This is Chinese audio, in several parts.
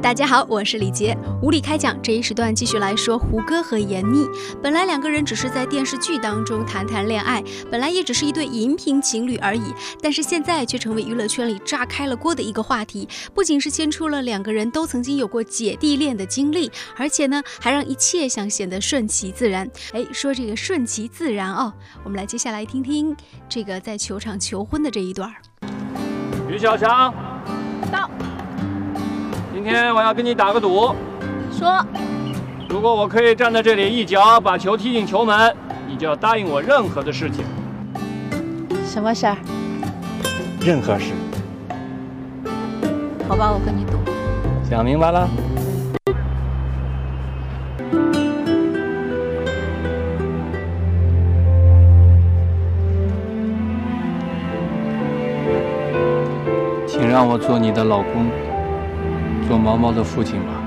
大家好，我是李杰。无理开讲这一时段继续来说胡歌和闫妮。本来两个人只是在电视剧当中谈谈恋爱，本来也只是一对荧屏情侣而已，但是现在却成为娱乐圈里炸开了锅的一个话题。不仅是牵出了两个人都曾经有过姐弟恋的经历，而且呢，还让一切想显得顺其自然。哎，说这个顺其自然哦，我们来接下来听听这个在球场求婚的这一段。于小强，到。今天我要跟你打个赌，说，如果我可以站在这里一脚把球踢进球门，你就要答应我任何的事情。什么事儿？任何事。好吧，我跟你赌。想明白了。请让我做你的老公。做毛毛的父亲吧。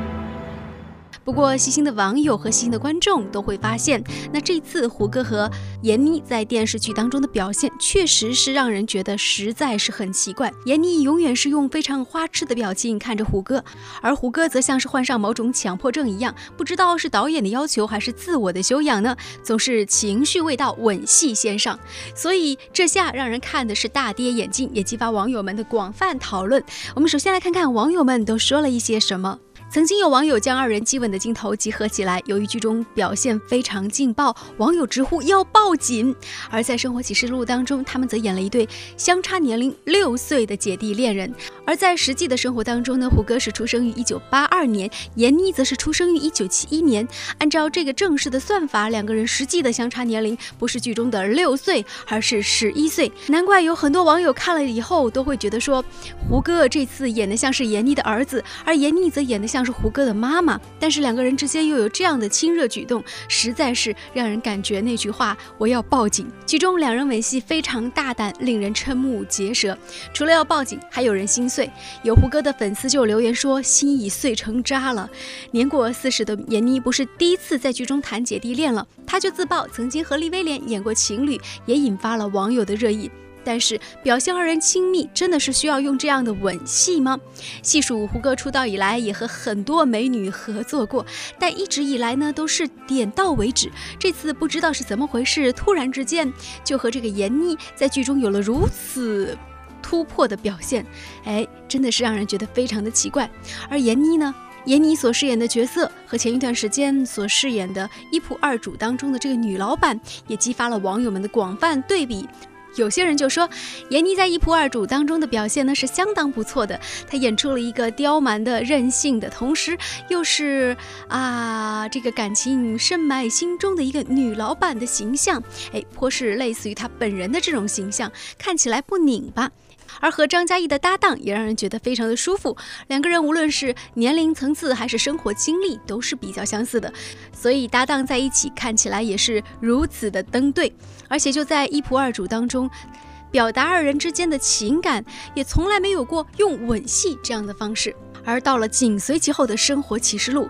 不过，细心的网友和细心的观众都会发现，那这次胡歌和闫妮在电视剧当中的表现，确实是让人觉得实在是很奇怪。闫妮永远是用非常花痴的表情看着胡歌，而胡歌则像是患上某种强迫症一样，不知道是导演的要求还是自我的修养呢，总是情绪未到，吻戏先上。所以这下让人看的是大跌眼镜，也激发网友们的广泛讨论。我们首先来看看网友们都说了一些什么。曾经有网友将二人激吻的镜头集合起来，由于剧中表现非常劲爆，网友直呼要报警。而在《生活启示录》当中，他们则演了一对相差年龄六岁的姐弟恋人。而在实际的生活当中呢，胡歌是出生于一九八二年，闫妮则是出生于一九七一年。按照这个正式的算法，两个人实际的相差年龄不是剧中的六岁，而是十一岁。难怪有很多网友看了以后都会觉得说，胡歌这次演的像是闫妮的儿子，而闫妮则演的像。是胡歌的妈妈，但是两个人之间又有这样的亲热举动，实在是让人感觉那句话“我要报警”。剧中两人吻戏非常大胆，令人瞠目结舌。除了要报警，还有人心碎。有胡歌的粉丝就留言说：“心已碎成渣了。”年过四十的闫妮不是第一次在剧中谈姐弟恋了，她就自曝曾经和利威廉演过情侣，也引发了网友的热议。但是表现二人亲密，真的是需要用这样的吻戏吗？细数胡歌出道以来，也和很多美女合作过，但一直以来呢都是点到为止。这次不知道是怎么回事，突然之间就和这个闫妮在剧中有了如此突破的表现，哎，真的是让人觉得非常的奇怪。而闫妮呢，闫妮所饰演的角色和前一段时间所饰演的一仆二主当中的这个女老板，也激发了网友们的广泛对比。有些人就说，闫妮在一仆二主当中的表现呢是相当不错的，她演出了一个刁蛮的、任性的，同时又是啊这个感情深埋心中的一个女老板的形象，哎，颇是类似于她本人的这种形象，看起来不拧巴。而和张嘉译的搭档也让人觉得非常的舒服，两个人无论是年龄层次还是生活经历都是比较相似的，所以搭档在一起看起来也是如此的登对，而且就在一仆二主当中，表达二人之间的情感也从来没有过用吻戏这样的方式。而到了紧随其后的生活启示录，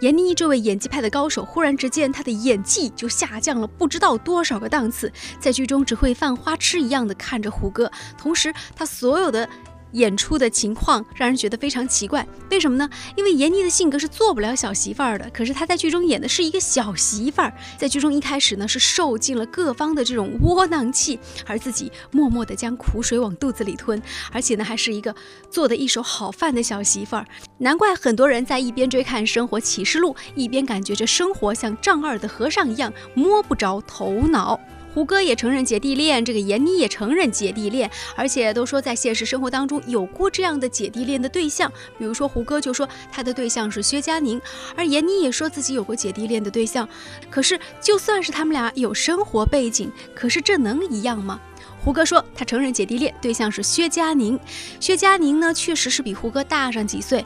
闫妮这位演技派的高手，忽然之间她的演技就下降了不知道多少个档次，在剧中只会犯花痴一样的看着胡歌，同时她所有的。演出的情况让人觉得非常奇怪，为什么呢？因为闫妮的性格是做不了小媳妇儿的，可是她在剧中演的是一个小媳妇儿，在剧中一开始呢是受尽了各方的这种窝囊气，而自己默默地将苦水往肚子里吞，而且呢还是一个做的一手好饭的小媳妇儿，难怪很多人在一边追看《生活启示录》，一边感觉这生活像丈二的和尚一样摸不着头脑。胡歌也承认姐弟恋，这个闫妮也承认姐弟恋，而且都说在现实生活当中有过这样的姐弟恋的对象，比如说胡歌就说他的对象是薛佳凝，而闫妮也说自己有过姐弟恋的对象。可是就算是他们俩有生活背景，可是这能一样吗？胡歌说，他承认姐弟恋对象是薛佳凝。薛佳凝呢，确实是比胡歌大上几岁，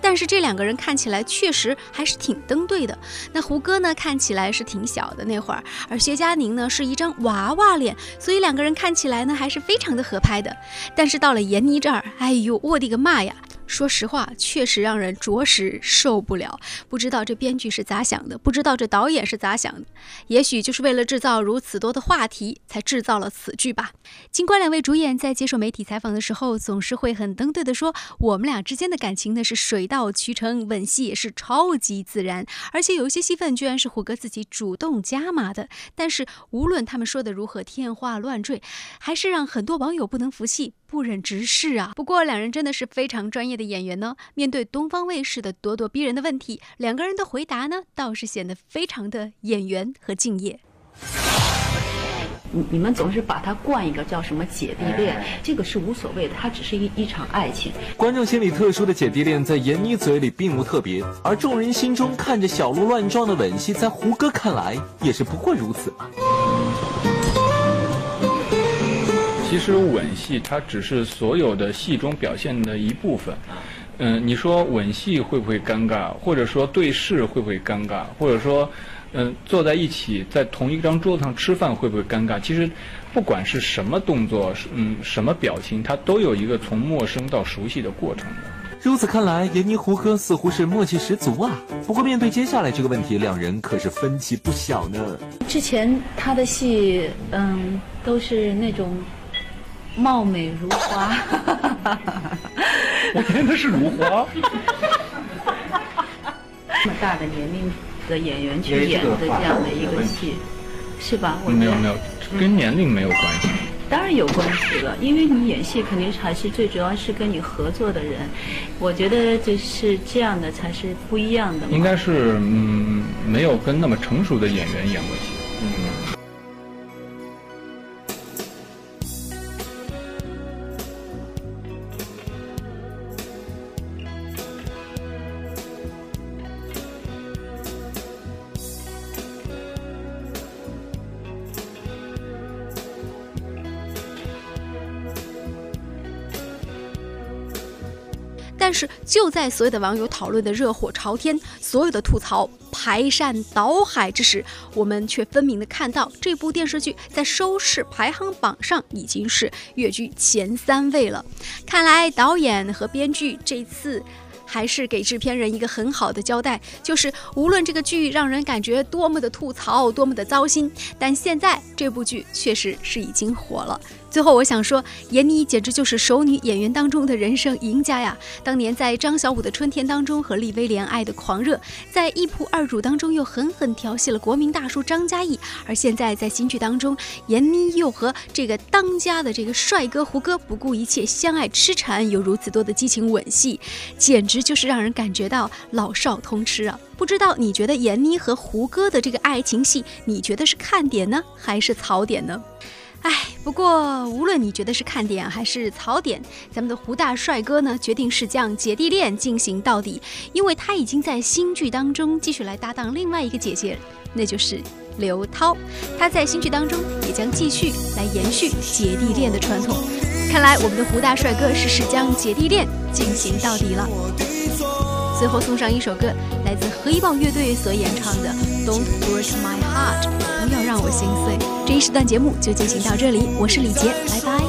但是这两个人看起来确实还是挺登对的。那胡歌呢，看起来是挺小的那会儿，而薛佳凝呢是一张娃娃脸，所以两个人看起来呢还是非常的合拍的。但是到了闫妮这儿，哎呦，我的个妈呀！说实话，确实让人着实受不了。不知道这编剧是咋想的，不知道这导演是咋想的。也许就是为了制造如此多的话题，才制造了此剧吧。尽管两位主演在接受媒体采访的时候，总是会很登对的说，我们俩之间的感情呢是水到渠成，吻戏也是超级自然，而且有一些戏份居然是胡歌自己主动加码的。但是无论他们说的如何天花乱坠，还是让很多网友不能服气。不忍直视啊！不过两人真的是非常专业的演员呢。面对东方卫视的咄咄逼人的问题，两个人的回答呢，倒是显得非常的演员和敬业。你你们总是把它冠一个叫什么姐弟恋，这个是无所谓的，它只是一一场爱情。观众心里特殊的姐弟恋，在闫妮嘴里并无特别，而众人心中看着小鹿乱撞的吻戏，在胡歌看来也是不过如此吧。其实吻戏它只是所有的戏中表现的一部分。嗯，你说吻戏会不会尴尬？或者说对视会不会尴尬？或者说，嗯，坐在一起在同一张桌子上吃饭会不会尴尬？其实，不管是什么动作，嗯，什么表情，它都有一个从陌生到熟悉的过程的。如此看来，闫妮胡歌似乎是默契十足啊。不过面对接下来这个问题，两人可是分歧不小呢。之前他的戏，嗯，都是那种。貌美如花，我演的是如花。这么大的年龄的演员去演的这样的一个戏，是吧？没有没有，跟年龄没有关系。当然有关系了，因为你演戏肯定还是最主要是跟你合作的人。我觉得就是这样的才是不一样的。应该是嗯，没有跟那么成熟的演员演过戏。但是就在所有的网友讨论的热火朝天，所有的吐槽排山倒海之时，我们却分明的看到这部电视剧在收视排行榜上已经是跃居前三位了。看来导演和编剧这次。还是给制片人一个很好的交代，就是无论这个剧让人感觉多么的吐槽，多么的糟心，但现在这部剧确实是已经火了。最后，我想说，闫妮简直就是熟女演员当中的人生赢家呀！当年在张小武的《春天》当中和厉威廉爱的狂热，在一仆二主当中又狠狠调戏了国民大叔张嘉译，而现在在新剧当中，闫妮又和这个当家的这个帅哥胡歌不顾一切相爱痴缠，有如此多的激情吻戏，简直就是让人感觉到老少通吃啊！不知道你觉得闫妮和胡歌的这个爱情戏，你觉得是看点呢，还是槽点呢？哎，不过无论你觉得是看点还是槽点，咱们的胡大帅哥呢，决定是将姐弟恋进行到底，因为他已经在新剧当中继续来搭档另外一个姐姐，那就是刘涛。他在新剧当中也将继续来延续姐弟恋的传统。看来我们的胡大帅哥是是将姐弟恋进行到底了。最后送上一首歌，来自黑豹乐队所演唱的《Don't Break My Heart》，不要让我心碎。这一时段节目就进行到这里，我是李杰，拜拜。